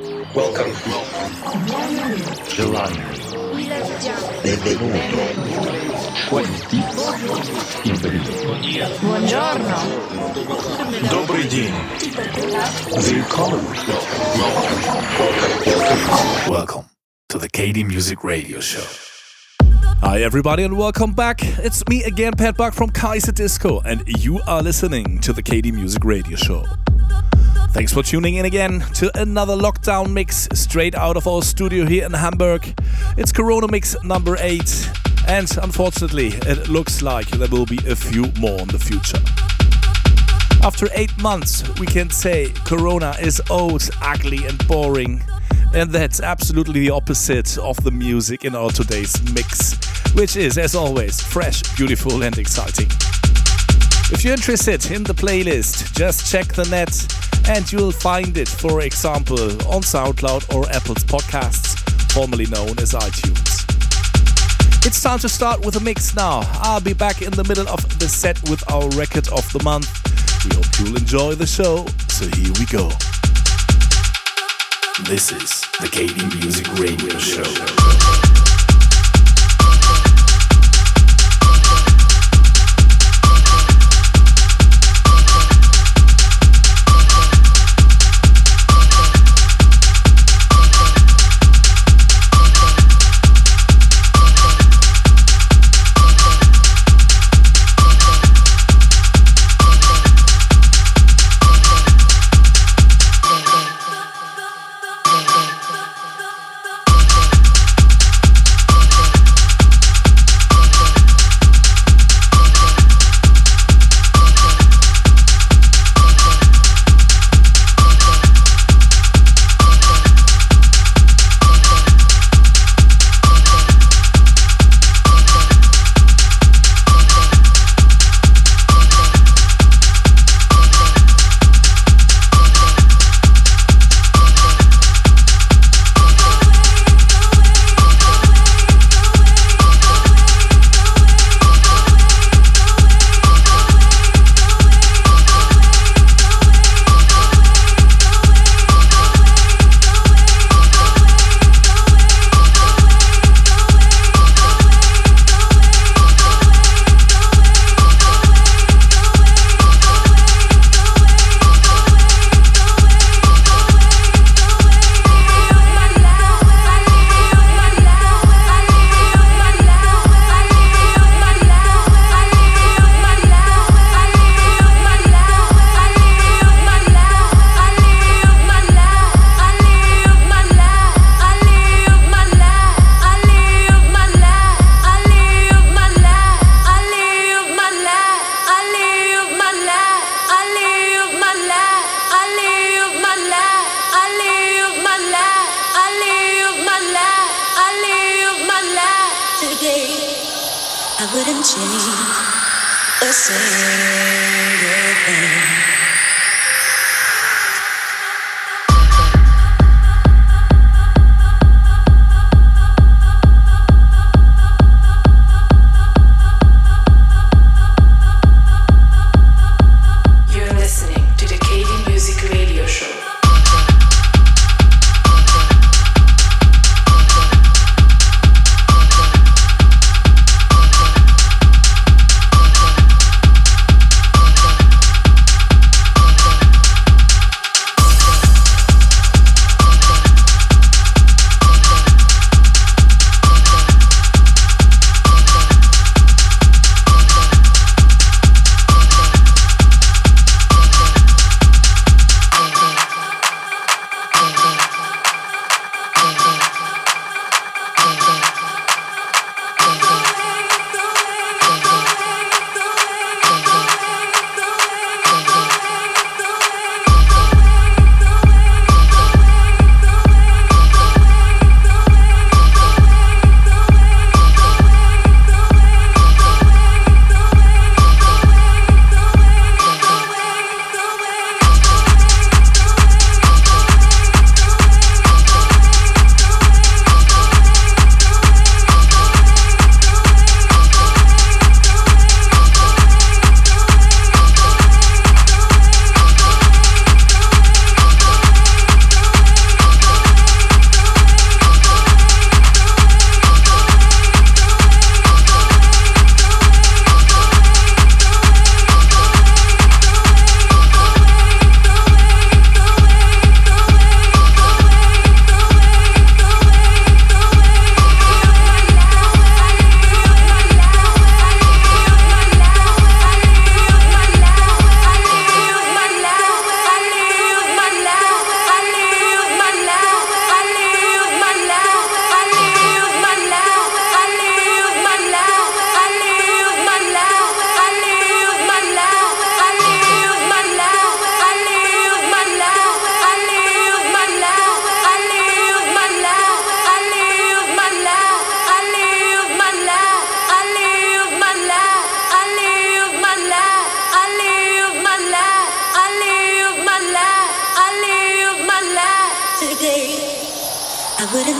Welcome. Giovanni. Benvenuto. 20. Buongiorno. Добрый день. Welcome. Welcome. Welcome to the KD Music Radio Show. Hi, everybody, and welcome back. It's me again, Pat Buck from Kaiserdisco, and you are listening to the KD Music Radio Show. Thanks for tuning in again to another lockdown mix straight out of our studio here in Hamburg. It's Corona Mix number 8, and unfortunately, it looks like there will be a few more in the future. After 8 months, we can say Corona is old, ugly, and boring. And that's absolutely the opposite of the music in our today's mix, which is, as always, fresh, beautiful, and exciting. If you're interested in the playlist, just check the net and you'll find it, for example, on SoundCloud or Apple's podcasts, formerly known as iTunes. It's time to start with a mix now. I'll be back in the middle of the set with our record of the month. We hope you'll enjoy the show, so here we go. This is the KD Music Radio Show.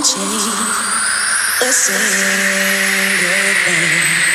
Change a single thing.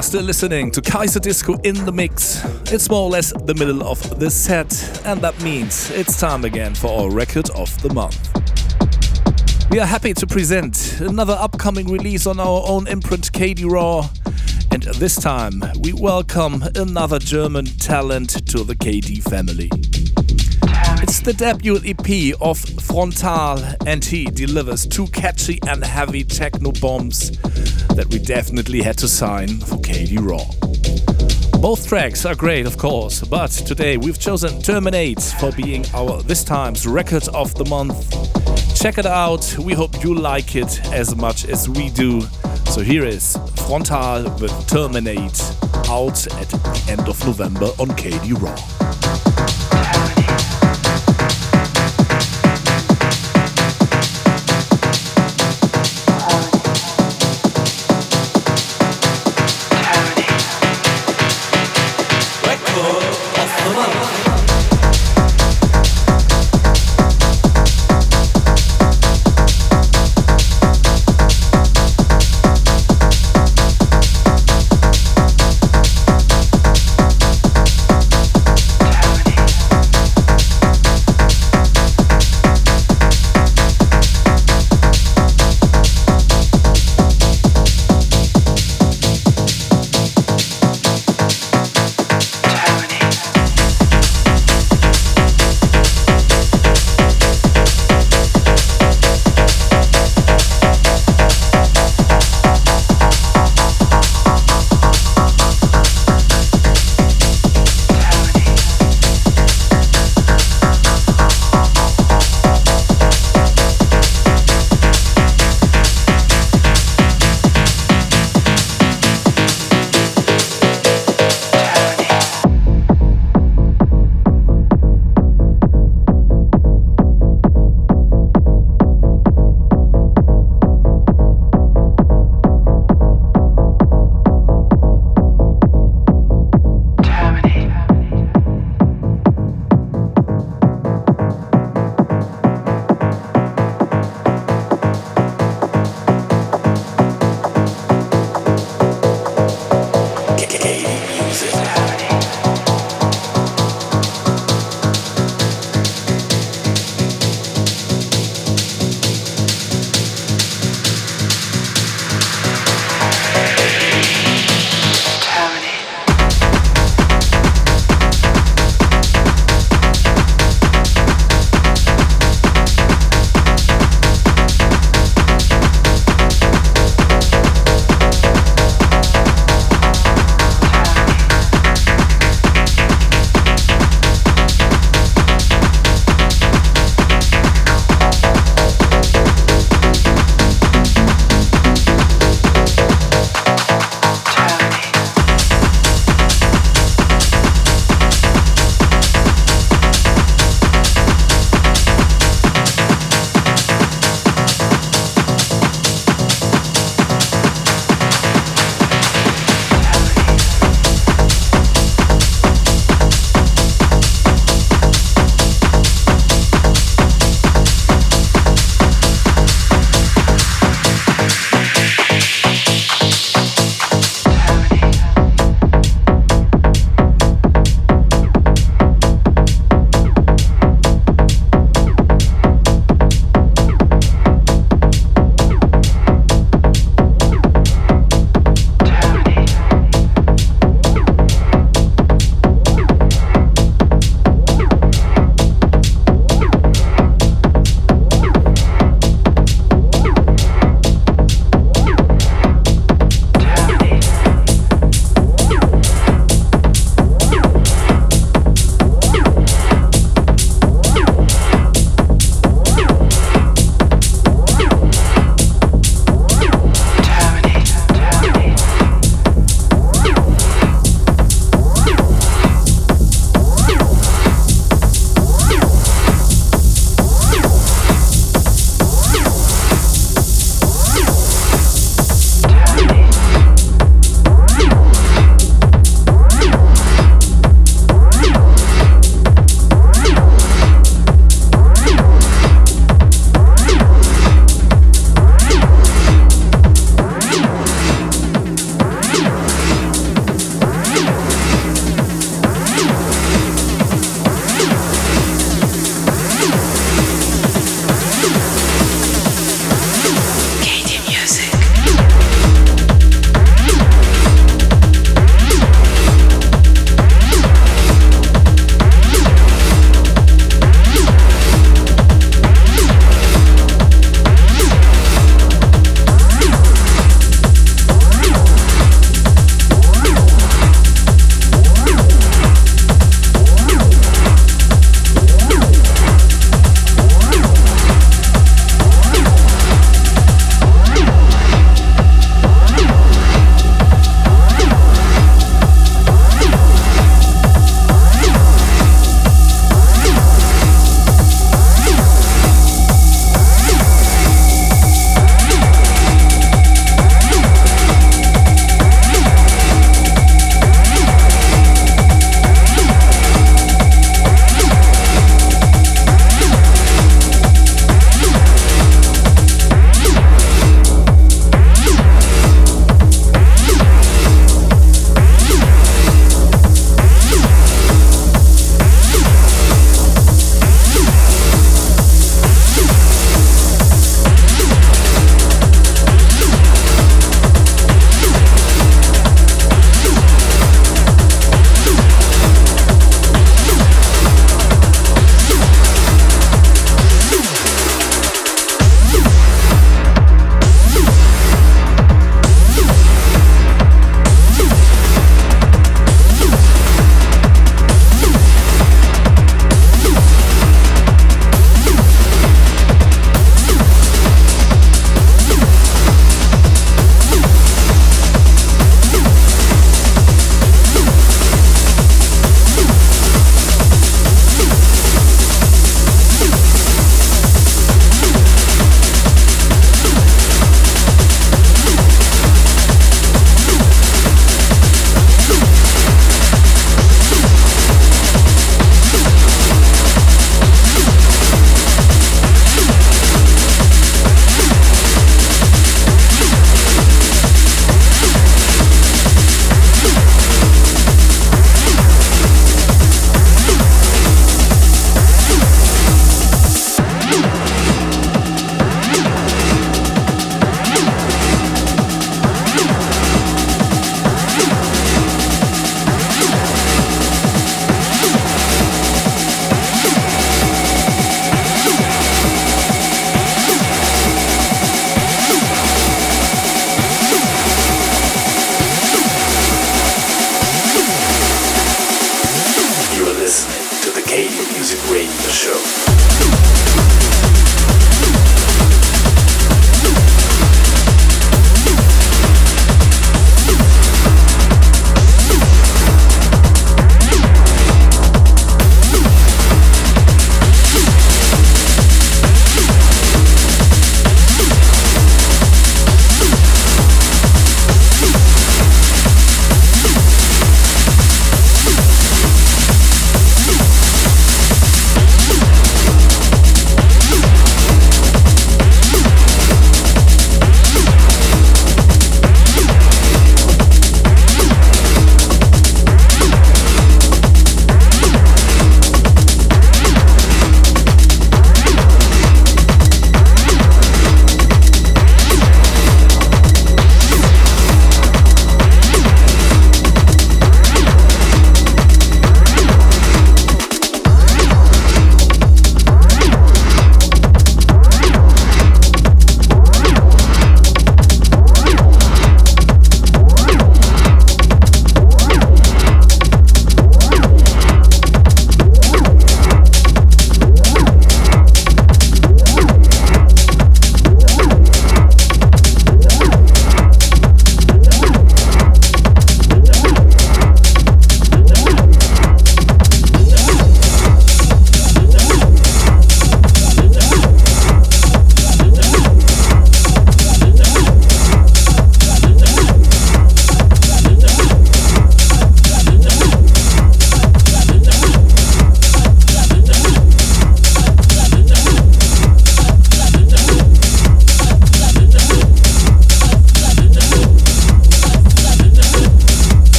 Are still listening to Kaiserdisco in the mix. It's more or less the middle of the set, and that means it's time again for our record of the month. We are happy to present another upcoming release on our own imprint, KD Raw, and this time we welcome another German talent to the KD family. The debut EP of F-Rontal, and he delivers two catchy and heavy techno bombs that we definitely had to sign for KD Raw. Both tracks are great, of course, but today we've chosen Terminate for being our this time's record of the month. Check it out, we hope you like it as much as we do. So here is F-Rontal with Terminate out at the end of November on KD Raw.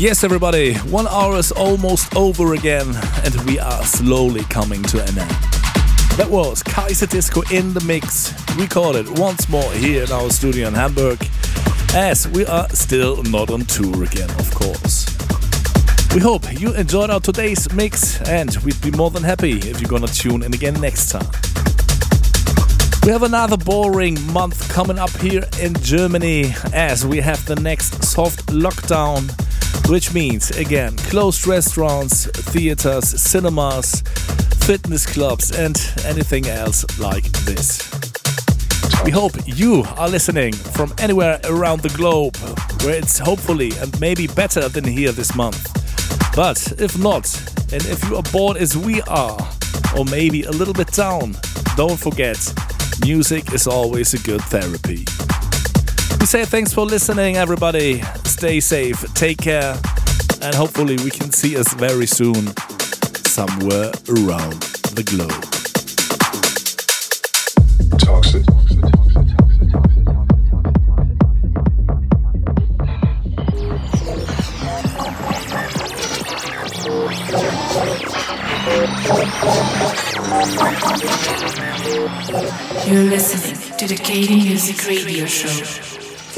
Yes, everybody, one hour is almost over again, and we are slowly coming to an end. That was Kaiserdisco in the mix, recorded once more here in our studio in Hamburg, as we are still not on tour again, of course. We hope you enjoyed our today's mix, and we'd be more than happy if you're gonna tune in again next time. We have another boring month coming up here in Germany as we have the next soft lockdown which means, again, closed restaurants, theaters, cinemas, fitness clubs, and anything else like this. We hope you are listening from anywhere around the globe where it's hopefully and maybe better than here this month. But if not, and if you are bored as we are, or maybe a little bit down, don't forget, music is always a good therapy. We say thanks for listening, everybody. Stay safe, take care, and hopefully we can see us very soon somewhere around the globe. Toxic. You're listening to the KD Music Radio Show.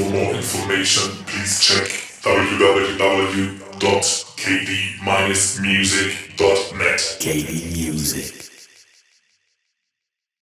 For more information, please check www.kd-music.net. KD Music.